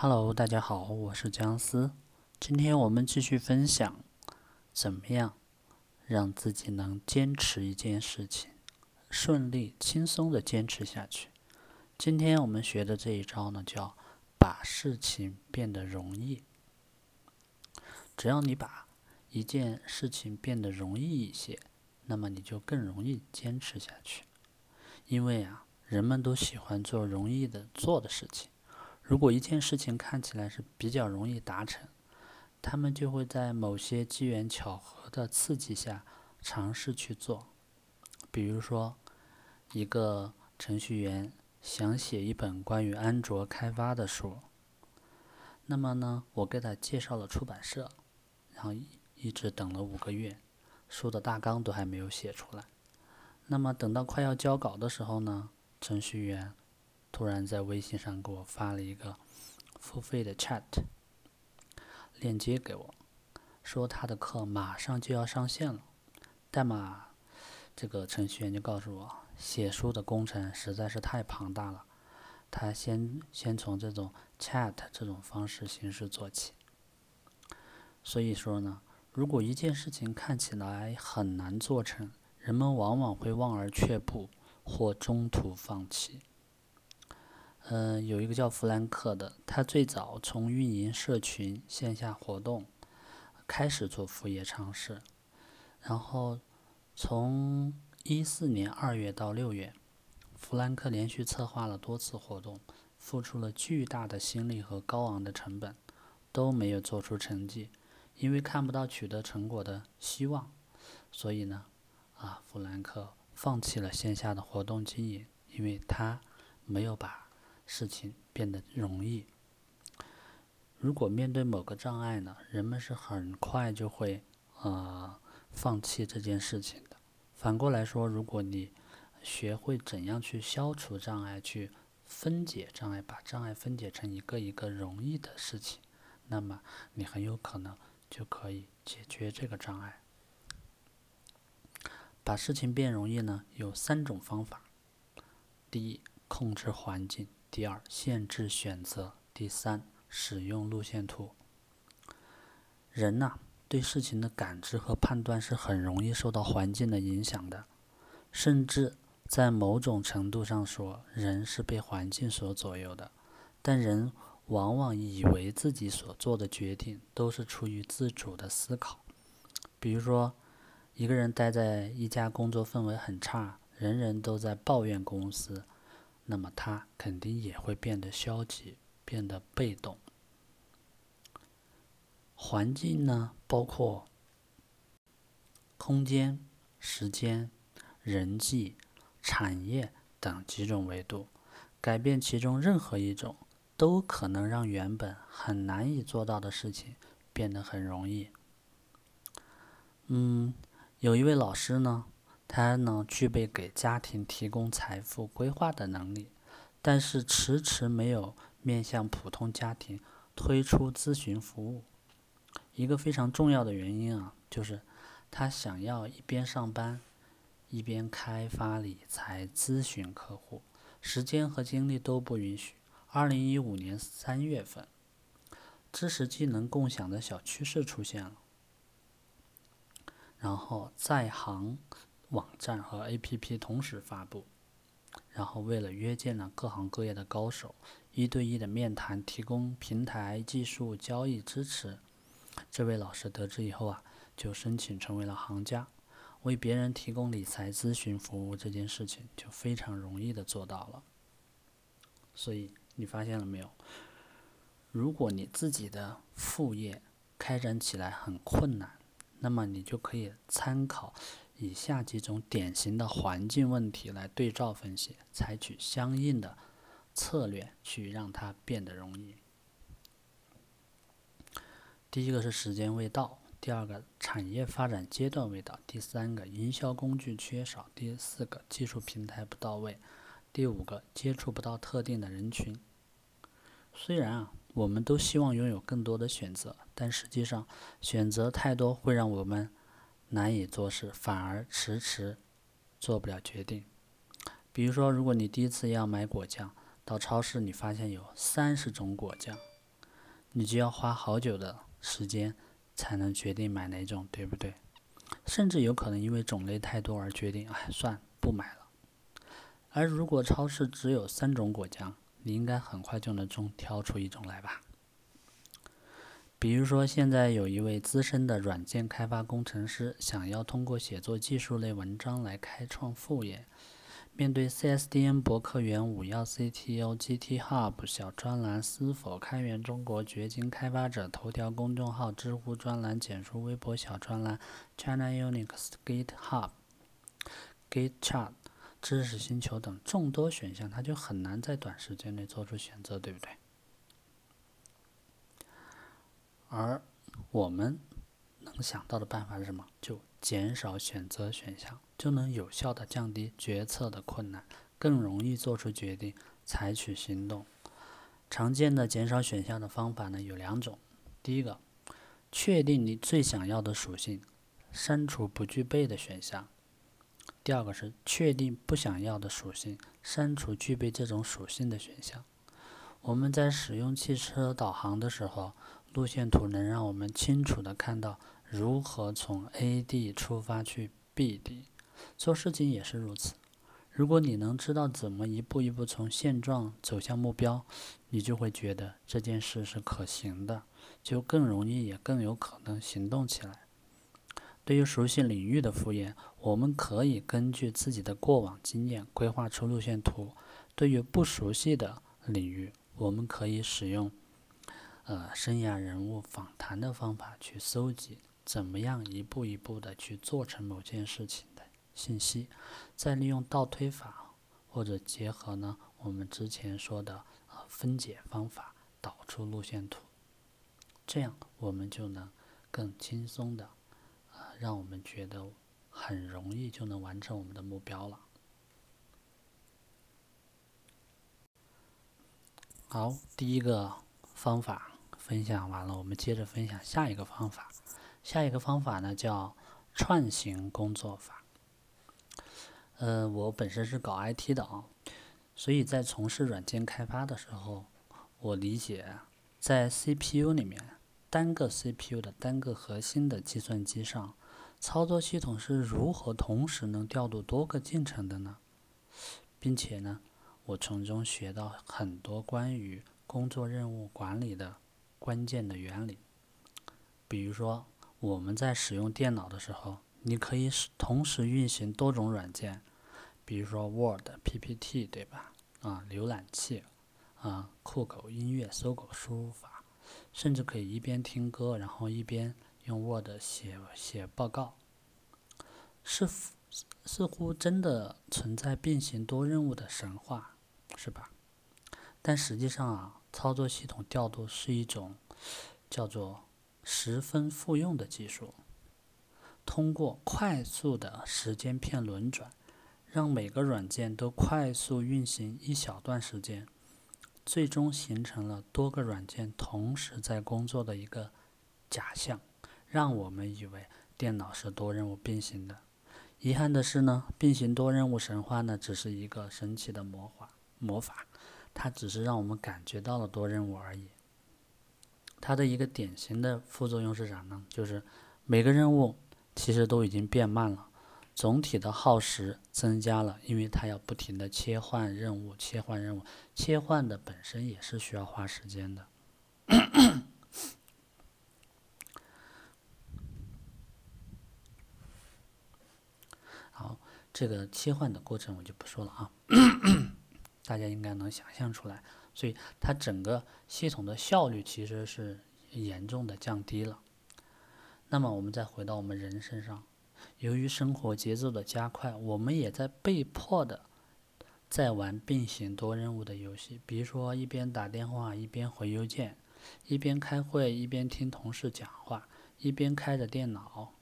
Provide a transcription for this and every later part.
Hello，大家好，我是姜思。今天我们继续分享，怎么样让自己能坚持一件事情，顺利、轻松的坚持下去。今天我们学的这一招呢，叫把事情变得容易。只要你把一件事情变得容易一些，那么你就更容易坚持下去。因为啊，人们都喜欢做容易的做的事情。如果一件事情看起来是比较容易达成，他们就会在某些机缘巧合的刺激下尝试去做。比如说，一个程序员想写一本关于安卓开发的书，那么呢，我给他介绍了出版社，然后一直等了五个月，书的大纲都还没有写出来。那么等到快要交稿的时候呢，程序员。突然在微信上给我发了一个付费的 chat 链接给我，说他的课马上就要上线了。代码这个程序员就告诉我，写书的工程实在是太庞大了，他先先从这种 chat 这种方式形式做起。所以说呢，如果一件事情看起来很难做成，人们往往会望而却步或中途放弃。嗯，有一个叫弗兰克的，他最早从运营社群线下活动开始做副业尝试，然后从一四年二月到六月，弗兰克连续策划了多次活动，付出了巨大的心力和高昂的成本，都没有做出成绩，因为看不到取得成果的希望，所以呢，啊，弗兰克放弃了线下的活动经营，因为他没有把。事情变得容易。如果面对某个障碍呢，人们是很快就会呃放弃这件事情的。反过来说，如果你学会怎样去消除障碍，去分解障碍，把障碍分解成一个一个容易的事情，那么你很有可能就可以解决这个障碍。把事情变容易呢，有三种方法。第一，控制环境。第二，限制选择；第三，使用路线图。人呐，对事情的感知和判断是很容易受到环境的影响的，甚至在某种程度上说，人是被环境所左右的。但人往往以为自己所做的决定都是出于自主的思考。比如说，一个人待在一家工作氛围很差，人人都在抱怨公司。那么他肯定也会变得消极，变得被动。环境呢，包括空间、时间、人际、产业等几种维度，改变其中任何一种，都可能让原本很难以做到的事情变得很容易。嗯，有一位老师呢。他呢，具备给家庭提供财富规划的能力，但是迟迟没有面向普通家庭推出咨询服务。一个非常重要的原因啊，就是他想要一边上班，一边开发理财咨询客户，时间和精力都不允许。二零一五年三月份，知识技能共享的小趋势出现了，然后在行。网站和 APP 同时发布，然后为了约见了各行各业的高手，一对一的面谈，提供平台技术交易支持。这位老师得知以后啊，就申请成为了行家，为别人提供理财咨询服务这件事情就非常容易的做到了。所以你发现了没有？如果你自己的副业开展起来很困难，那么你就可以参考。以下几种典型的环境问题来对照分析，采取相应的策略去让它变得容易。第一个是时间未到，第二个产业发展阶段未到，第三个营销工具缺少，第四个技术平台不到位，第五个接触不到特定的人群。虽然啊，我们都希望拥有更多的选择，但实际上选择太多会让我们。难以做事，反而迟迟做不了决定。比如说，如果你第一次要买果酱，到超市你发现有三十种果酱，你就要花好久的时间才能决定买哪种，对不对？甚至有可能因为种类太多而决定，哎，算不买了。而如果超市只有三种果酱，你应该很快就能中挑出一种来吧？比如说，现在有一位资深的软件开发工程师，想要通过写作技术类文章来开创副业。面对 CSDN 博客园、五幺 CTO、GT Hub 小专栏、思否、开源中国、掘金开发者、头条公众号、知乎专栏、简书、微博小专栏、China Unix、GitHub、GitChat、知识星球等众多选项，他就很难在短时间内做出选择，对不对？而我们能想到的办法是什么？就减少选择选项，就能有效的降低决策的困难，更容易做出决定，采取行动。常见的减少选项的方法呢有两种：第一个，确定你最想要的属性，删除不具备的选项；第二个是确定不想要的属性，删除具备这种属性的选项。我们在使用汽车导航的时候。路线图能让我们清楚地看到如何从 A 地出发去 B 地，做事情也是如此。如果你能知道怎么一步一步从现状走向目标，你就会觉得这件事是可行的，就更容易也更有可能行动起来。对于熟悉领域的副业，我们可以根据自己的过往经验规划出路线图；对于不熟悉的领域，我们可以使用。呃，生涯人物访谈的方法去搜集，怎么样一步一步的去做成某件事情的信息，再利用倒推法或者结合呢我们之前说的呃分解方法导出路线图，这样我们就能更轻松的呃让我们觉得很容易就能完成我们的目标了。好，第一个方法。分享完了，我们接着分享下一个方法。下一个方法呢叫串行工作法。呃，我本身是搞 IT 的啊，所以在从事软件开发的时候，我理解在 CPU 里面，单个 CPU 的单个核心的计算机上，操作系统是如何同时能调度多个进程的呢？并且呢，我从中学到很多关于工作任务管理的。关键的原理，比如说我们在使用电脑的时候，你可以使同时运行多种软件，比如说 Word、PPT，对吧？啊，浏览器，啊，酷狗音乐、搜狗输入法，甚至可以一边听歌，然后一边用 Word 写写报告，似似乎真的存在并行多任务的神话，是吧？但实际上啊。操作系统调度是一种叫做十分复用的技术，通过快速的时间片轮转，让每个软件都快速运行一小段时间，最终形成了多个软件同时在工作的一个假象，让我们以为电脑是多任务并行的。遗憾的是呢，并行多任务神话呢，只是一个神奇的魔法魔法。它只是让我们感觉到了多任务而已。它的一个典型的副作用是啥呢？就是每个任务其实都已经变慢了，总体的耗时增加了，因为它要不停的切换任务，切换任务，切换的本身也是需要花时间的。好，这个切换的过程我就不说了啊。大家应该能想象出来，所以它整个系统的效率其实是严重的降低了。那么我们再回到我们人身上，由于生活节奏的加快，我们也在被迫的在玩并行多任务的游戏，比如说一边打电话一边回邮件，一边开会一边听同事讲话，一边开着电脑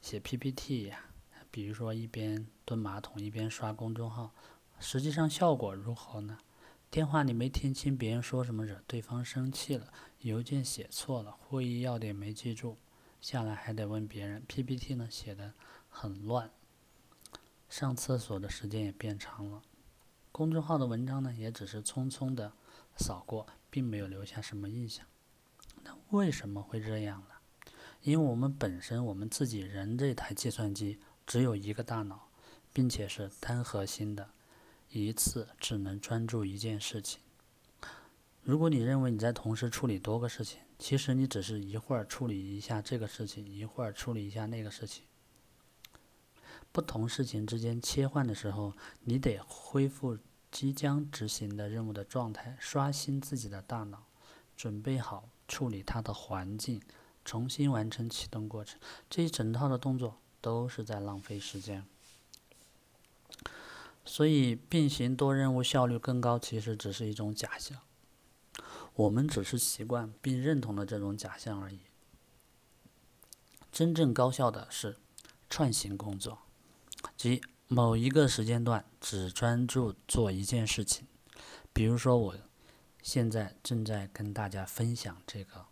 写 PPT，呀比如说一边蹲马桶一边刷公众号。实际上效果如何呢？电话里没听清别人说什么，惹对方生气了；邮件写错了，会议要点没记住，下来还得问别人。PPT 呢写的很乱，上厕所的时间也变长了。公众号的文章呢也只是匆匆的扫过，并没有留下什么印象。那为什么会这样呢？因为我们本身我们自己人这台计算机只有一个大脑，并且是单核心的，一次只能专注一件事情。如果你认为你在同时处理多个事情，其实你只是一会儿处理一下这个事情，一会儿处理一下那个事情。不同事情之间切换的时候，你得恢复即将执行的任务的状态，刷新自己的大脑，准备好处理它的环境，重新完成启动过程。这一整套的动作都是在浪费时间。所以，并行多任务效率更高，其实只是一种假象。我们只是习惯并认同了这种假象而已。真正高效的是串行工作。即某一个时间段只专注做一件事情，比如说我现在正在跟大家分享这个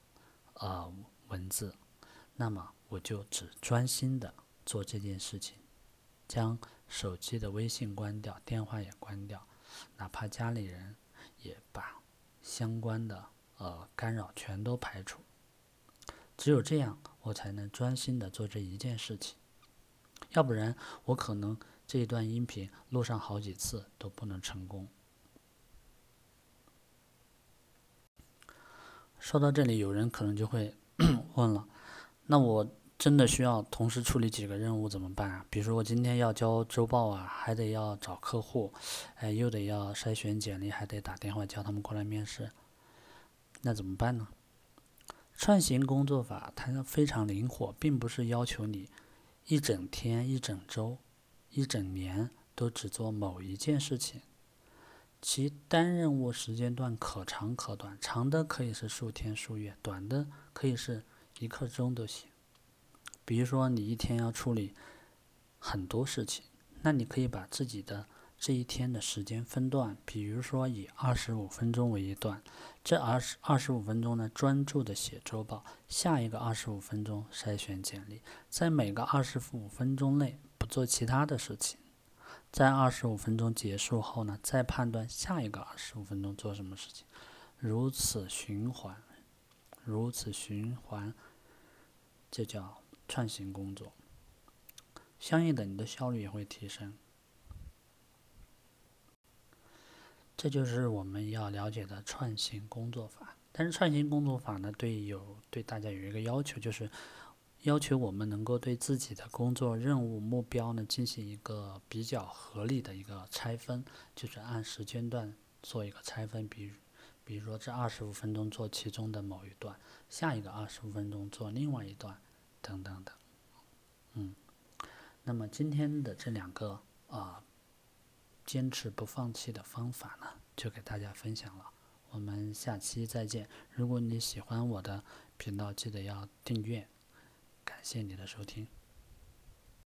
呃文字，那么我就只专心的做这件事情，将手机的微信关掉，电话也关掉，哪怕家里人也把相关的呃干扰全都排除，只有这样我才能专心的做这一件事情。要不然，我可能这一段音频录上好几次都不能成功。说到这里，有人可能就会 问了：那我真的需要同时处理几个任务怎么办啊？比如说我今天要交周报啊，还得要找客户，哎，又得要筛选简历，还得打电话叫他们过来面试，那怎么办呢？串行工作法它非常灵活，并不是要求你。一整天、一整周、一整年都只做某一件事情，其单任务时间段可长可短，长的可以是数天数月，短的可以是一刻钟都行。比如说，你一天要处理很多事情，那你可以把自己的。这一天的时间分段，比如说以二十五分钟为一段，这二十二十五分钟呢，专注的写周报；下一个二十五分钟筛选简历，在每个二十五分钟内不做其他的事情，在二十五分钟结束后呢，再判断下一个二十五分钟做什么事情，如此循环，如此循环，这叫创新工作。相应的，你的效率也会提升。这就是我们要了解的串行工作法。但是串行工作法呢，对有对大家有一个要求，就是要求我们能够对自己的工作任务目标呢进行一个比较合理的一个拆分，就是按时间段做一个拆分。比如，比如说这二十五分钟做其中的某一段，下一个二十五分钟做另外一段，等等等。嗯，那么今天的这两个啊。坚持不放弃的方法呢，就给大家分享了。我们下期再见。如果你喜欢我的频道，记得要订阅。感谢你的收听。